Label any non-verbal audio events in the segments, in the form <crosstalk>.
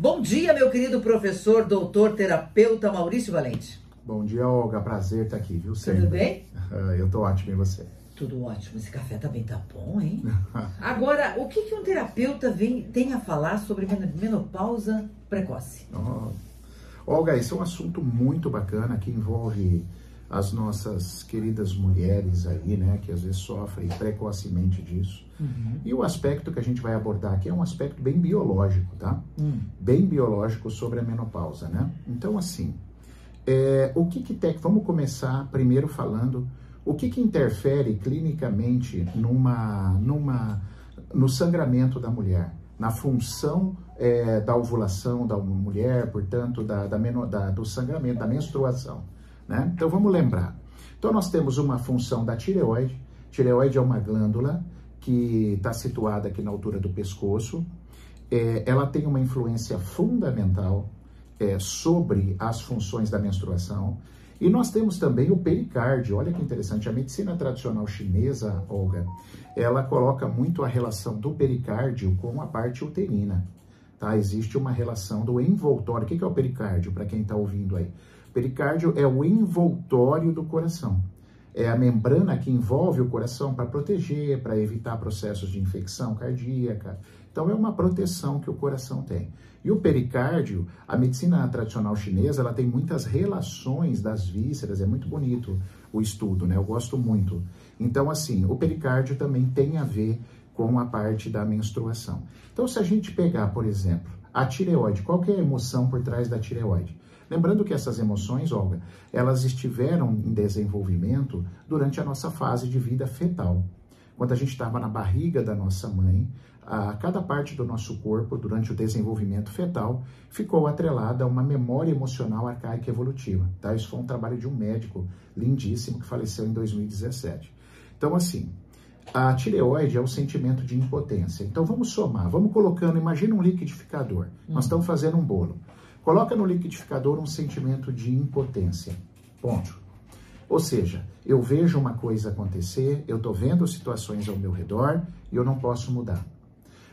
Bom dia, meu querido professor, doutor, terapeuta Maurício Valente. Bom dia, Olga. Prazer estar aqui, viu? Sempre. Tudo bem? <laughs> Eu tô ótimo, e você? Tudo ótimo. Esse café também tá bom, hein? <laughs> Agora, o que, que um terapeuta vem, tem a falar sobre menopausa precoce? Oh. Olga, esse é um assunto muito bacana que envolve as nossas queridas mulheres aí, né, que às vezes sofrem precocemente disso. Uhum. E o aspecto que a gente vai abordar aqui é um aspecto bem biológico, tá? Uhum. Bem biológico sobre a menopausa, né? Então, assim, é, o que que tem... Vamos começar primeiro falando o que que interfere clinicamente numa, numa, no sangramento da mulher, na função é, da ovulação da mulher, portanto, da, da, da, do sangramento, da menstruação. Né? Então vamos lembrar. Então nós temos uma função da tireoide. Tireoide é uma glândula que está situada aqui na altura do pescoço. É, ela tem uma influência fundamental é, sobre as funções da menstruação. E nós temos também o pericárdio. Olha que interessante, a medicina tradicional chinesa, Olga, ela coloca muito a relação do pericárdio com a parte uterina. Tá? Existe uma relação do envoltório. O que é o pericárdio, para quem está ouvindo aí? Pericárdio é o envoltório do coração. É a membrana que envolve o coração para proteger, para evitar processos de infecção cardíaca. Então é uma proteção que o coração tem. E o pericárdio, a medicina tradicional chinesa, ela tem muitas relações das vísceras, é muito bonito o estudo, né? Eu gosto muito. Então assim, o pericárdio também tem a ver com a parte da menstruação. Então se a gente pegar, por exemplo, a tireoide, qual é a emoção por trás da tireoide? Lembrando que essas emoções, Olga, elas estiveram em desenvolvimento durante a nossa fase de vida fetal. Quando a gente estava na barriga da nossa mãe, a cada parte do nosso corpo, durante o desenvolvimento fetal, ficou atrelada a uma memória emocional arcaica evolutiva. Tá? Isso foi um trabalho de um médico lindíssimo que faleceu em 2017. Então, assim, a tireoide é o sentimento de impotência. Então, vamos somar, vamos colocando, imagina um liquidificador. Nós uhum. estamos fazendo um bolo. Coloca no liquidificador um sentimento de impotência. Ponto. Ou seja, eu vejo uma coisa acontecer, eu estou vendo situações ao meu redor e eu não posso mudar.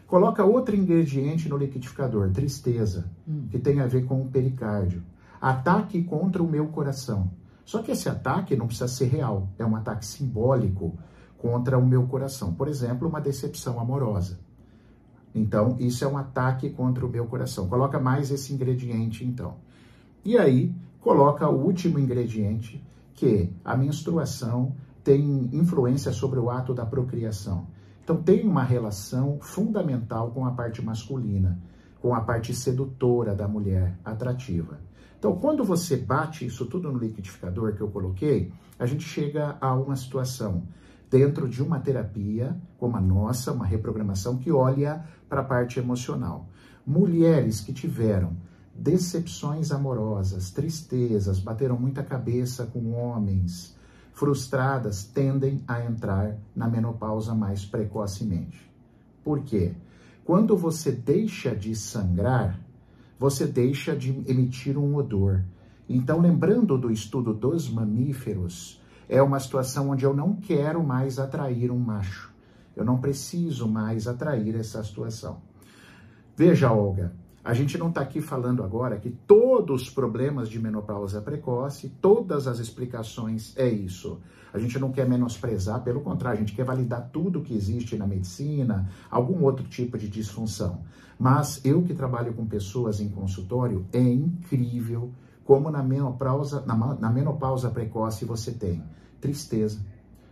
Coloca outro ingrediente no liquidificador, tristeza, hum. que tem a ver com o pericárdio. Ataque contra o meu coração. Só que esse ataque não precisa ser real, é um ataque simbólico contra o meu coração. Por exemplo, uma decepção amorosa. Então, isso é um ataque contra o meu coração. Coloca mais esse ingrediente, então. E aí, coloca o último ingrediente, que a menstruação tem influência sobre o ato da procriação. Então, tem uma relação fundamental com a parte masculina, com a parte sedutora da mulher, atrativa. Então, quando você bate isso tudo no liquidificador que eu coloquei, a gente chega a uma situação dentro de uma terapia como a nossa, uma reprogramação que olha para a parte emocional. Mulheres que tiveram decepções amorosas, tristezas, bateram muita cabeça com homens, frustradas, tendem a entrar na menopausa mais precocemente. Por quê? Quando você deixa de sangrar, você deixa de emitir um odor. Então, lembrando do estudo dos mamíferos, é uma situação onde eu não quero mais atrair um macho. Eu não preciso mais atrair essa situação. Veja, Olga, a gente não está aqui falando agora que todos os problemas de menopausa precoce, todas as explicações é isso. A gente não quer menosprezar, pelo contrário, a gente quer validar tudo que existe na medicina, algum outro tipo de disfunção. Mas eu que trabalho com pessoas em consultório, é incrível como na menopausa, na, na menopausa precoce você tem tristeza,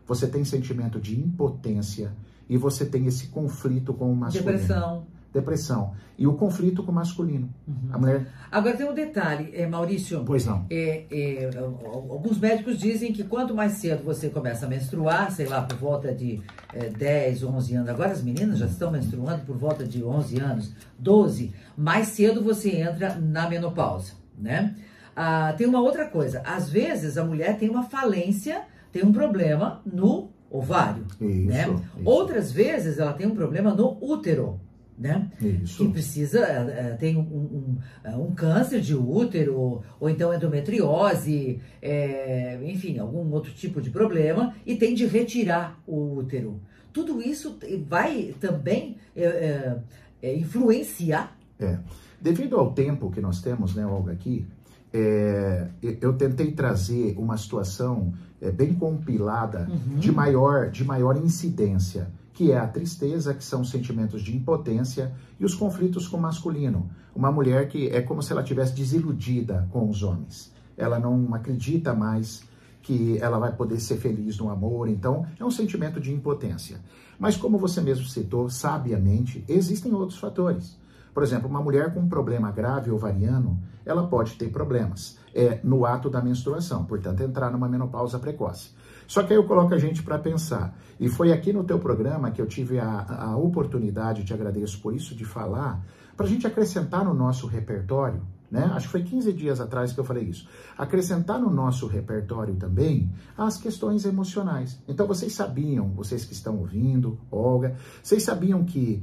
você tem sentimento de impotência e você tem esse conflito com o masculino. Depressão. Depressão. E o conflito com o masculino. Uhum. A mulher... Agora tem um detalhe, é, Maurício. Pois não. É, é, alguns médicos dizem que quanto mais cedo você começa a menstruar, sei lá, por volta de é, 10, 11 anos, agora as meninas já estão menstruando por volta de 11 anos, 12, mais cedo você entra na menopausa, né? Ah, tem uma outra coisa. Às vezes a mulher tem uma falência, tem um problema no ovário, isso, né? Isso. Outras vezes ela tem um problema no útero, né? Isso. Que precisa, é, tem um, um, é, um, câncer de útero, ou então endometriose, é, enfim, algum outro tipo de problema, e tem de retirar o útero. Tudo isso vai também é, influenciar. É. Devido ao tempo que nós temos, né, Olga, aqui, é, eu tentei trazer uma situação é, bem compilada uhum. de, maior, de maior incidência, que é a tristeza, que são sentimentos de impotência, e os conflitos com o masculino. Uma mulher que é como se ela tivesse desiludida com os homens. Ela não acredita mais que ela vai poder ser feliz no amor, então é um sentimento de impotência. Mas como você mesmo citou, sabiamente, existem outros fatores. Por exemplo, uma mulher com um problema grave ovariano, ela pode ter problemas é, no ato da menstruação, portanto, entrar numa menopausa precoce. Só que aí eu coloco a gente para pensar, e foi aqui no teu programa que eu tive a, a oportunidade, te agradeço por isso, de falar, para a gente acrescentar no nosso repertório, né? Acho que foi 15 dias atrás que eu falei isso. Acrescentar no nosso repertório também as questões emocionais. Então vocês sabiam, vocês que estão ouvindo, Olga, vocês sabiam que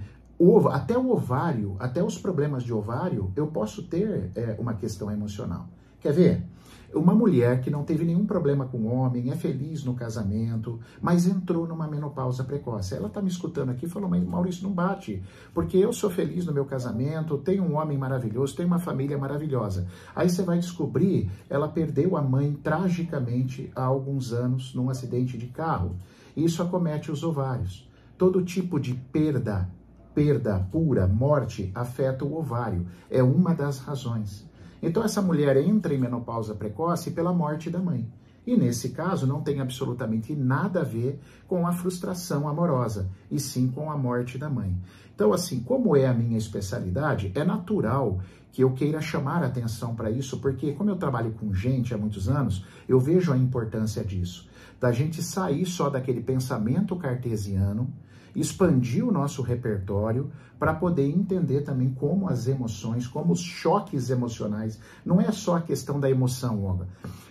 até o ovário, até os problemas de ovário, eu posso ter é, uma questão emocional. Quer ver? Uma mulher que não teve nenhum problema com o homem, é feliz no casamento, mas entrou numa menopausa precoce. Ela está me escutando aqui e falou, mas Maurício, não bate, porque eu sou feliz no meu casamento, tenho um homem maravilhoso, tenho uma família maravilhosa. Aí você vai descobrir, ela perdeu a mãe tragicamente há alguns anos num acidente de carro. Isso acomete os ovários. Todo tipo de perda perda pura, morte, afeta o ovário. É uma das razões. Então, essa mulher entra em menopausa precoce pela morte da mãe. E nesse caso, não tem absolutamente nada a ver com a frustração amorosa, e sim com a morte da mãe. Então, assim, como é a minha especialidade, é natural que eu queira chamar atenção para isso, porque, como eu trabalho com gente há muitos anos, eu vejo a importância disso, da gente sair só daquele pensamento cartesiano expandir o nosso repertório para poder entender também como as emoções, como os choques emocionais, não é só a questão da emoção, Olga.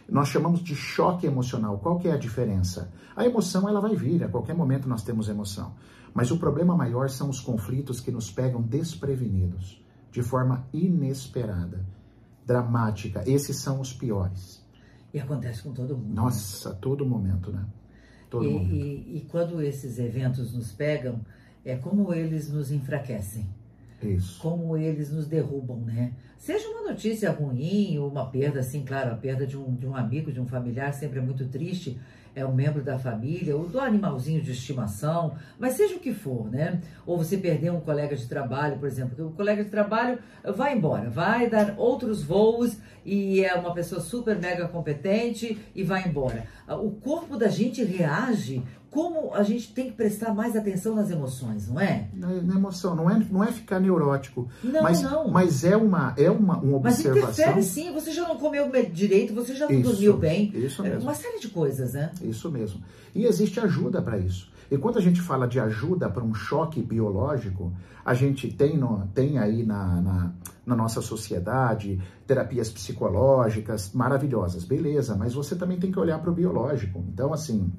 Nós chamamos de choque emocional. Qual que é a diferença? A emoção ela vai vir, a qualquer momento nós temos emoção. Mas o problema maior são os conflitos que nos pegam desprevenidos, de forma inesperada, dramática. Esses são os piores. E acontece com todo mundo. Né? Nossa, né? todo momento, né? Todo e, e, e, quando esses eventos nos pegam, é como eles nos enfraquecem. Isso. Como eles nos derrubam, né? Seja uma notícia ruim ou uma perda, assim, claro, a perda de um, de um amigo, de um familiar sempre é muito triste, é um membro da família, ou do animalzinho de estimação, mas seja o que for, né? Ou você perder um colega de trabalho, por exemplo, o colega de trabalho vai embora, vai dar outros voos e é uma pessoa super mega competente e vai embora. O corpo da gente reage como a gente tem que prestar mais atenção nas emoções, não é? Na, na emoção, não é, não é ficar neurótico. Não, mas, não. Mas é uma, é uma, uma observação. Mas interfere sim, você já não comeu direito, você já não isso, dormiu bem. Isso é mesmo. Uma série de coisas, né? Isso mesmo. E existe ajuda para isso. E quando a gente fala de ajuda para um choque biológico, a gente tem, no, tem aí na, na, na, nossa sociedade terapias psicológicas maravilhosas, beleza, mas você também tem que olhar para o biológico. Então, assim,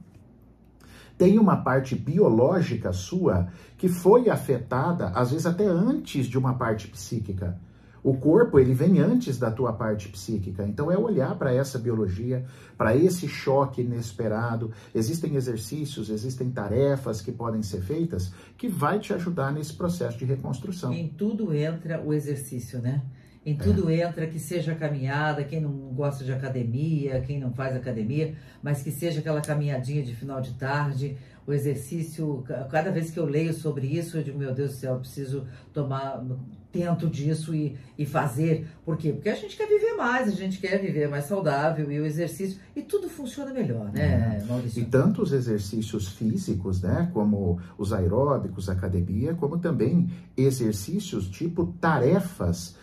tem uma parte biológica sua que foi afetada, às vezes até antes de uma parte psíquica. O corpo, ele vem antes da tua parte psíquica. Então é olhar para essa biologia, para esse choque inesperado. Existem exercícios, existem tarefas que podem ser feitas que vai te ajudar nesse processo de reconstrução. Em tudo entra o exercício, né? Em tudo é. entra que seja caminhada, quem não gosta de academia, quem não faz academia, mas que seja aquela caminhadinha de final de tarde, o exercício. Cada vez que eu leio sobre isso, eu digo, meu Deus do céu, eu preciso tomar tento disso e, e fazer. Por quê? Porque a gente quer viver mais, a gente quer viver mais saudável e o exercício. E tudo funciona melhor, né, é. Maurício? E tanto os exercícios físicos, né? Como os aeróbicos, academia, como também exercícios tipo tarefas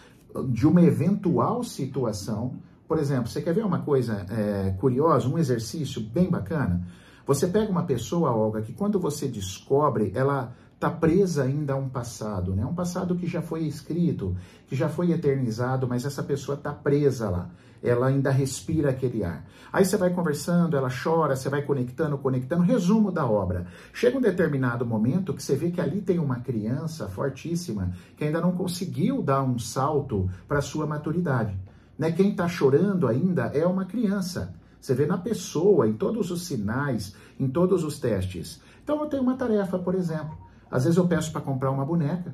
de uma eventual situação. Por exemplo, você quer ver uma coisa é, curiosa, um exercício bem bacana? Você pega uma pessoa, Olga, que quando você descobre, ela está presa ainda a um passado, né? Um passado que já foi escrito, que já foi eternizado, mas essa pessoa está presa lá. Ela ainda respira aquele ar. Aí você vai conversando, ela chora, você vai conectando, conectando. Resumo da obra. Chega um determinado momento que você vê que ali tem uma criança fortíssima que ainda não conseguiu dar um salto para sua maturidade. Né? Quem está chorando ainda é uma criança. Você vê na pessoa, em todos os sinais, em todos os testes. Então eu tenho uma tarefa, por exemplo. Às vezes eu peço para comprar uma boneca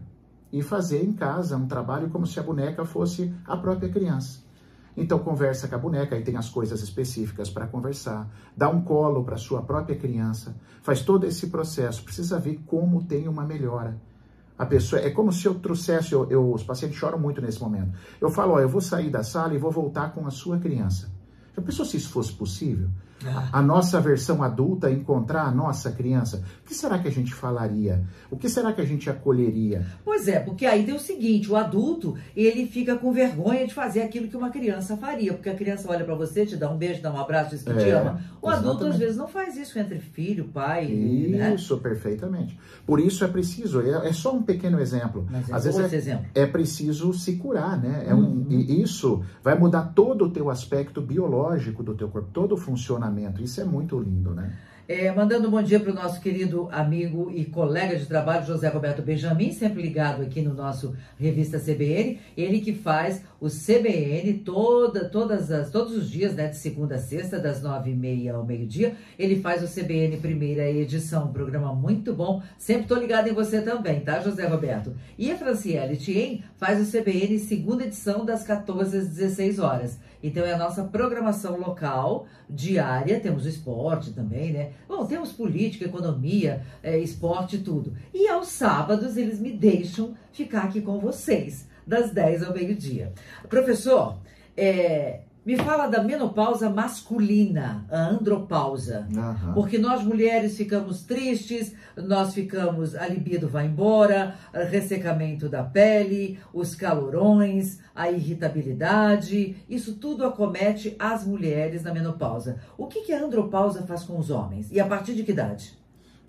e fazer em casa um trabalho como se a boneca fosse a própria criança. Então conversa com a boneca, aí tem as coisas específicas para conversar, dá um colo para sua própria criança, faz todo esse processo, precisa ver como tem uma melhora. A pessoa é como se eu trouxesse, eu, eu, os pacientes choram muito nesse momento. Eu falo, ó, eu vou sair da sala e vou voltar com a sua criança. Já pensou se isso fosse possível? A nossa versão adulta encontrar a nossa criança, o que será que a gente falaria? O que será que a gente acolheria? Pois é, porque aí tem o seguinte, o adulto, ele fica com vergonha de fazer aquilo que uma criança faria, porque a criança olha para você, te dá um beijo, dá um abraço, diz que é, te ama. O exatamente. adulto às vezes não faz isso entre filho, pai, né? Isso, né? perfeitamente. Por isso é preciso, é, é, só um pequeno exemplo. Mas é às vezes é, exemplo. é preciso se curar, né? É uhum. um, e isso vai mudar todo o teu aspecto biológico do teu corpo, todo o funcionamento. Isso é muito lindo, né? É, mandando um bom dia para o nosso querido amigo e colega de trabalho, José Roberto Benjamin, sempre ligado aqui no nosso revista CBN. Ele que faz o CBN toda, todas as, todos os dias, né, de segunda a sexta, das nove e meia ao meio-dia. Ele faz o CBN primeira edição, um programa muito bom. Sempre estou ligado em você também, tá, José Roberto? E a Franciele Tien faz o CBN segunda edição, das 14 às 16 horas. Então é a nossa programação local, diária, temos o esporte também, né? Bom, temos política, economia, é, esporte tudo. E aos sábados eles me deixam ficar aqui com vocês, das 10 ao meio-dia. Professor, é, me fala da menopausa masculina, a andropausa. Uhum. Porque nós mulheres ficamos tristes, nós ficamos, a libido vai embora, ressecamento da pele, os calorões, a irritabilidade, isso tudo acomete as mulheres na menopausa. O que, que a andropausa faz com os homens? E a partir de que idade?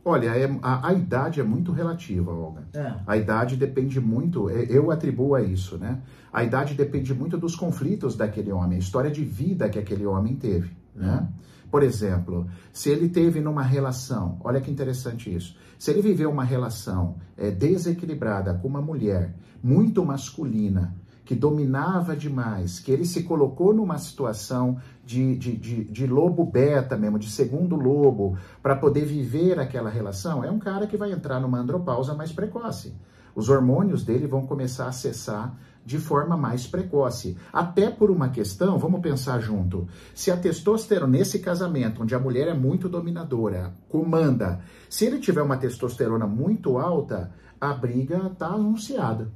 Olha, é, a, a, idade é muito relativa, Olga. É. A idade depende muito, é, eu atribuo a isso, né? A idade depende muito dos conflitos daquele homem, a história de vida que aquele homem teve, né? Por exemplo, se ele teve numa relação, olha que interessante isso, se ele viveu uma relação é, desequilibrada com uma mulher muito masculina, que dominava demais, que ele se colocou numa situação de, de, de, de lobo beta mesmo, de segundo lobo, para poder viver aquela relação, é um cara que vai entrar numa andropausa mais precoce. Os hormônios dele vão começar a cessar de forma mais precoce. Até por uma questão, vamos pensar junto. Se a testosterona, nesse casamento, onde a mulher é muito dominadora, comanda, se ele tiver uma testosterona muito alta, a briga está anunciada.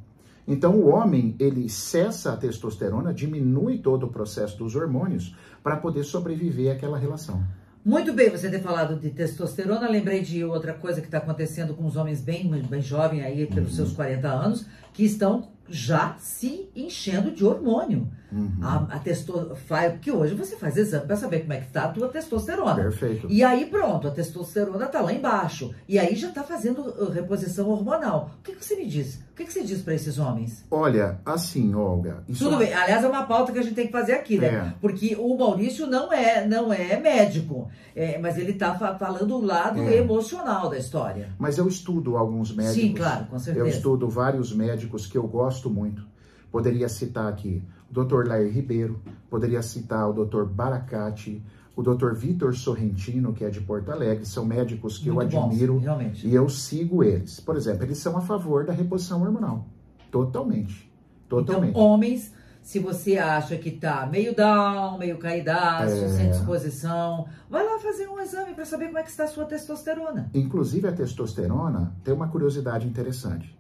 Então o homem, ele cessa a testosterona, diminui todo o processo dos hormônios para poder sobreviver àquela relação. Muito bem você ter falado de testosterona. Lembrei de outra coisa que está acontecendo com os homens bem, bem jovens aí, pelos uhum. seus 40 anos, que estão já se enchendo de hormônio. Uhum. A, a testo... Porque hoje você faz exame para saber como é que está a tua testosterona. Perfeito. E aí pronto, a testosterona está lá embaixo. E aí já está fazendo uh, reposição hormonal. O que, que você me diz? O que, que você diz para esses homens? Olha, assim, Olga... Tudo é... bem. Aliás, é uma pauta que a gente tem que fazer aqui, né? É. Porque o Maurício não é, não é médico. É, mas ele está fa falando o lado é. emocional da história. Mas eu estudo alguns médicos. Sim, claro, com certeza. Eu estudo vários médicos que eu gosto muito. Poderia citar aqui Dr. Lair Ribeiro, poderia citar o Dr. Baracate, o Dr. Vitor Sorrentino, que é de Porto Alegre, são médicos que Muito eu admiro bons, e eu sigo eles. Por exemplo, eles são a favor da reposição hormonal. Totalmente. Totalmente. Então, homens, se você acha que tá meio down, meio caidaço, é... sem disposição, vai lá fazer um exame para saber como é que está a sua testosterona. Inclusive a testosterona tem uma curiosidade interessante.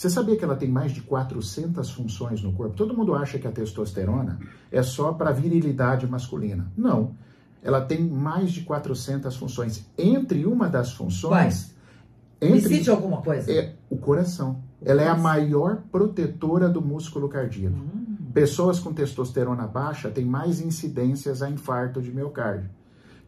Você sabia que ela tem mais de 400 funções no corpo? Todo mundo acha que a testosterona é só para virilidade masculina. Não. Ela tem mais de 400 funções. Entre uma das funções. Entre, Existe alguma coisa? É o coração. Ela é a maior protetora do músculo cardíaco. Hum. Pessoas com testosterona baixa têm mais incidências a infarto de miocárdio.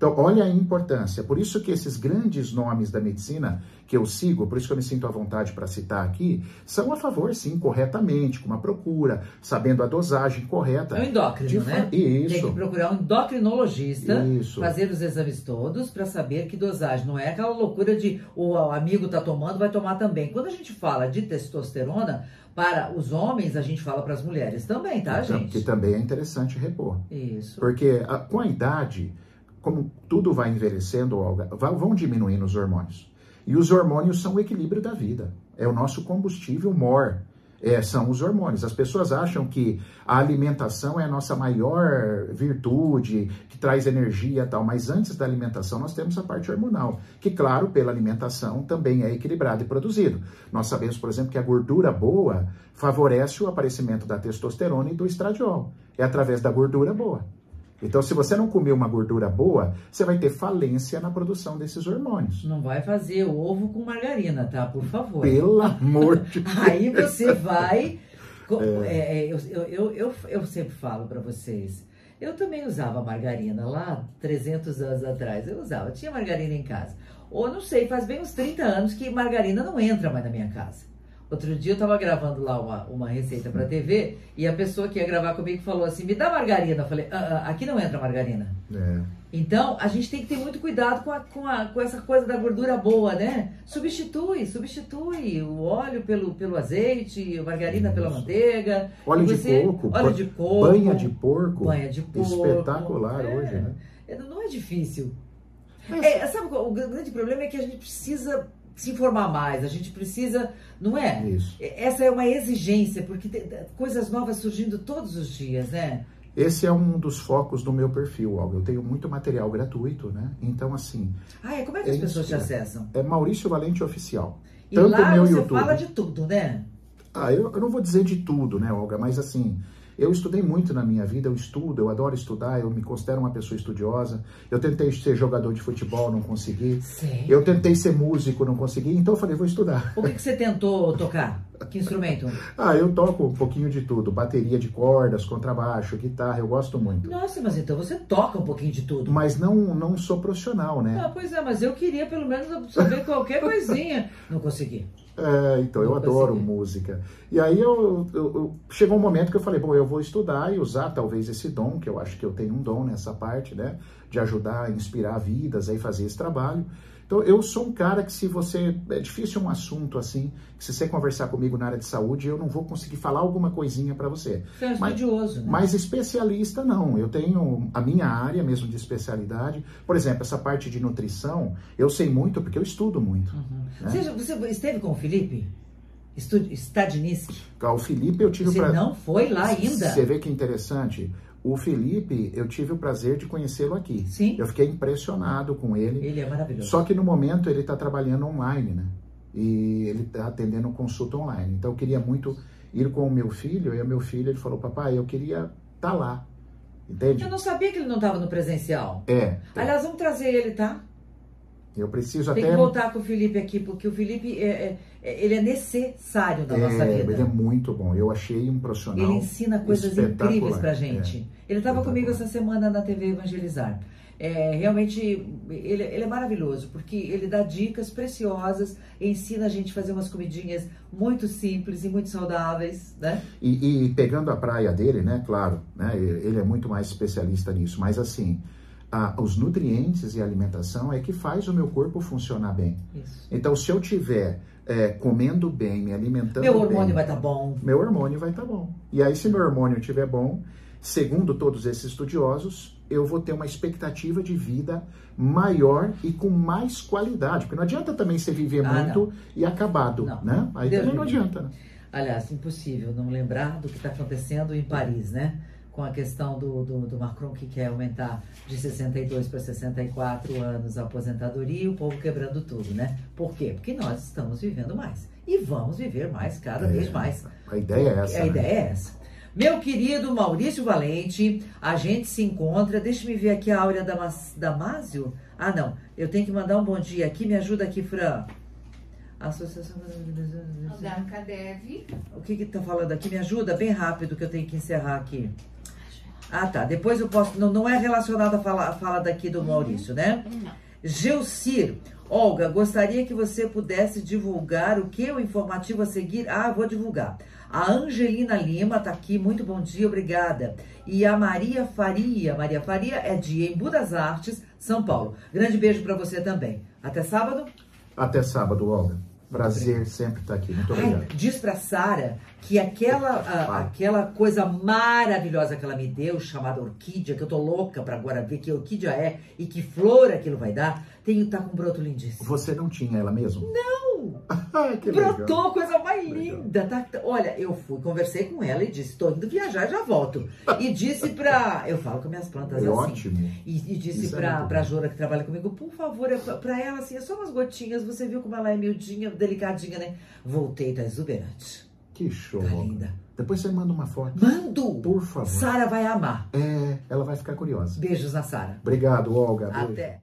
Então, olha a importância. Por isso que esses grandes nomes da medicina que eu sigo, por isso que eu me sinto à vontade para citar aqui, são a favor, sim, corretamente, com uma procura, sabendo a dosagem correta. É o endócrino, né? Isso. Tem que procurar um endocrinologista, isso. fazer os exames todos para saber que dosagem. Não é aquela loucura de o amigo tá tomando, vai tomar também. Quando a gente fala de testosterona, para os homens, a gente fala para as mulheres também, tá, gente? Que também é interessante repor. Isso. Porque a, com a idade como tudo vai envelhecendo, Olga, vão diminuindo os hormônios. E os hormônios são o equilíbrio da vida. É o nosso combustível mor. é, são os hormônios. As pessoas acham que a alimentação é a nossa maior virtude, que traz energia e tal, mas antes da alimentação nós temos a parte hormonal, que, claro, pela alimentação também é equilibrado e produzido. Nós sabemos, por exemplo, que a gordura boa favorece o aparecimento da testosterona e do estradiol. É através da gordura boa. Então, se você não comer uma gordura boa, você vai ter falência na produção desses hormônios. Não vai fazer ovo com margarina, tá? Por favor. Pelo <laughs> amor de Deus. Aí você vai. É. É, eu, eu, eu, eu, sempre falo para vocês. Eu também usava margarina lá 300 anos atrás. Eu usava, tinha margarina em casa. Ou não sei, faz bem uns 30 anos que margarina não entra mais na minha casa. Outro dia eu estava gravando lá uma, uma receita para TV e a pessoa que ia gravar comigo falou assim: me dá margarina. Eu falei: ah, ah, aqui não entra margarina. É. Então a gente tem que ter muito cuidado com, a, com, a, com essa coisa da gordura boa, né? Substitui, substitui o óleo pelo, pelo azeite, a margarina Isso. pela manteiga. Óleo você, de coco, óleo de coco, banha de porco. Banha de porco. Espetacular é, hoje, né? É, não é difícil. É, sabe, o grande problema é que a gente precisa se informar mais, a gente precisa, não é? Isso. Essa é uma exigência, porque tem coisas novas surgindo todos os dias, né? Esse é um dos focos do meu perfil, Olga. Eu tenho muito material gratuito, né? Então, assim. Ah, é? Como é que as pessoas te acessam? É Maurício Valente Oficial. E Tanto lá meu você YouTube. fala de tudo, né? Ah, eu, eu não vou dizer de tudo, né, Olga? Mas assim, eu estudei muito na minha vida, eu estudo, eu adoro estudar, eu me considero uma pessoa estudiosa. Eu tentei ser jogador de futebol, não consegui. Sim. Eu tentei ser músico, não consegui, então eu falei, vou estudar. O que, que você tentou tocar? Que instrumento? <laughs> ah, eu toco um pouquinho de tudo, bateria de cordas, contrabaixo, guitarra, eu gosto muito. Nossa, mas então você toca um pouquinho de tudo. Mas não, não sou profissional, né? Ah, pois é, mas eu queria pelo menos saber <laughs> qualquer coisinha. Não consegui. É, então, eu adoro música. E aí eu, eu, eu, chegou um momento que eu falei, bom, eu vou estudar e usar talvez esse dom, que eu acho que eu tenho um dom nessa parte, né? De ajudar a inspirar vidas, aí fazer esse trabalho. Então, eu sou um cara que se você... É difícil um assunto assim, que se você conversar comigo na área de saúde, eu não vou conseguir falar alguma coisinha para você. Você é estudioso, né? Mas especialista, não. Eu tenho a minha área mesmo de especialidade. Por exemplo, essa parte de nutrição, eu sei muito porque eu estudo muito. Uhum. Né? Você, você esteve com o Felipe? Stadniski? O Felipe eu tive Você pra... não foi lá ainda? Você vê que interessante. O Felipe, eu tive o prazer de conhecê-lo aqui. Sim. Eu fiquei impressionado com ele. Ele é maravilhoso. Só que no momento ele está trabalhando online, né? E ele está atendendo consulta online. Então eu queria muito ir com o meu filho. E o meu filho ele falou: Papai, eu queria estar tá lá. Entende? Eu não sabia que ele não estava no presencial. É. Aliás, vamos trazer ele, tá? Eu preciso Tem até. Tem que voltar com o Felipe aqui, porque o Felipe é, é, é ele é necessário na é, nossa vida. Ele é muito bom. Eu achei um profissional. Ele ensina coisas incríveis pra gente. É, ele estava comigo essa semana na TV Evangelizar. É, realmente, ele, ele é maravilhoso, porque ele dá dicas preciosas, ensina a gente a fazer umas comidinhas muito simples e muito saudáveis, né? E, e pegando a praia dele, né, claro, né, ele é muito mais especialista nisso, mas assim, a, os nutrientes e a alimentação é que faz o meu corpo funcionar bem. Isso. Então, se eu tiver é, comendo bem, me alimentando meu hormônio bem, vai estar tá bom. Meu hormônio vai estar tá bom. E aí, se meu hormônio estiver bom, segundo todos esses estudiosos, eu vou ter uma expectativa de vida maior e com mais qualidade. Porque não adianta também você viver ah, muito não. e acabado, não. né? Aí Deus também não adianta, né? Aliás, impossível não lembrar do que está acontecendo em Paris, né? Com a questão do, do, do, Macron que quer aumentar de 62 para 64 anos a aposentadoria e o povo quebrando tudo, né? Por quê? Porque nós estamos vivendo mais. E vamos viver mais cada é, vez mais. A ideia é essa. A né? ideia é essa. Meu querido Maurício Valente, a gente se encontra. Deixa-me ver aqui a Áurea Damásio. Ah, não. Eu tenho que mandar um bom dia aqui. Me ajuda aqui, Fran. Associação da Cadev. O que que tá falando aqui? Me ajuda bem rápido que eu tenho que encerrar aqui. Ah, tá. Depois eu posso. Não, não é relacionado à fala, à fala daqui do Maurício, né? Não. Geucir. Olga, gostaria que você pudesse divulgar o que o informativo a seguir. Ah, vou divulgar. A Angelina Lima tá aqui, muito bom dia, obrigada. E a Maria Faria, Maria Faria é de Embu das Artes, São Paulo. Grande beijo para você também. Até sábado? Até sábado, Olga. Prazer sempre estar aqui. Muito obrigado. Ai, diz pra Sara que aquela, a, aquela coisa maravilhosa que ela me deu, chamada orquídea, que eu tô louca para agora ver que orquídea é e que flor aquilo vai dar, tem, tá com um broto lindíssimo. Você não tinha ela mesmo? Não! <laughs> Ah, que Brotou, legal. coisa mais Legal. linda. Tá, olha, eu fui, conversei com ela e disse, tô indo viajar, já volto. E disse pra... Eu falo com minhas plantas É assim. ótimo. E, e disse Isso é pra, pra. Jora que trabalha comigo, por favor, é pra, pra ela assim, é só umas gotinhas, você viu como ela é miudinha, delicadinha, né? Voltei, tá exuberante. Que show. Tá linda. Depois você manda uma foto. Mando! Por favor. Sara vai amar. É, ela vai ficar curiosa. Beijos na Sara. Obrigado, Olga. Até.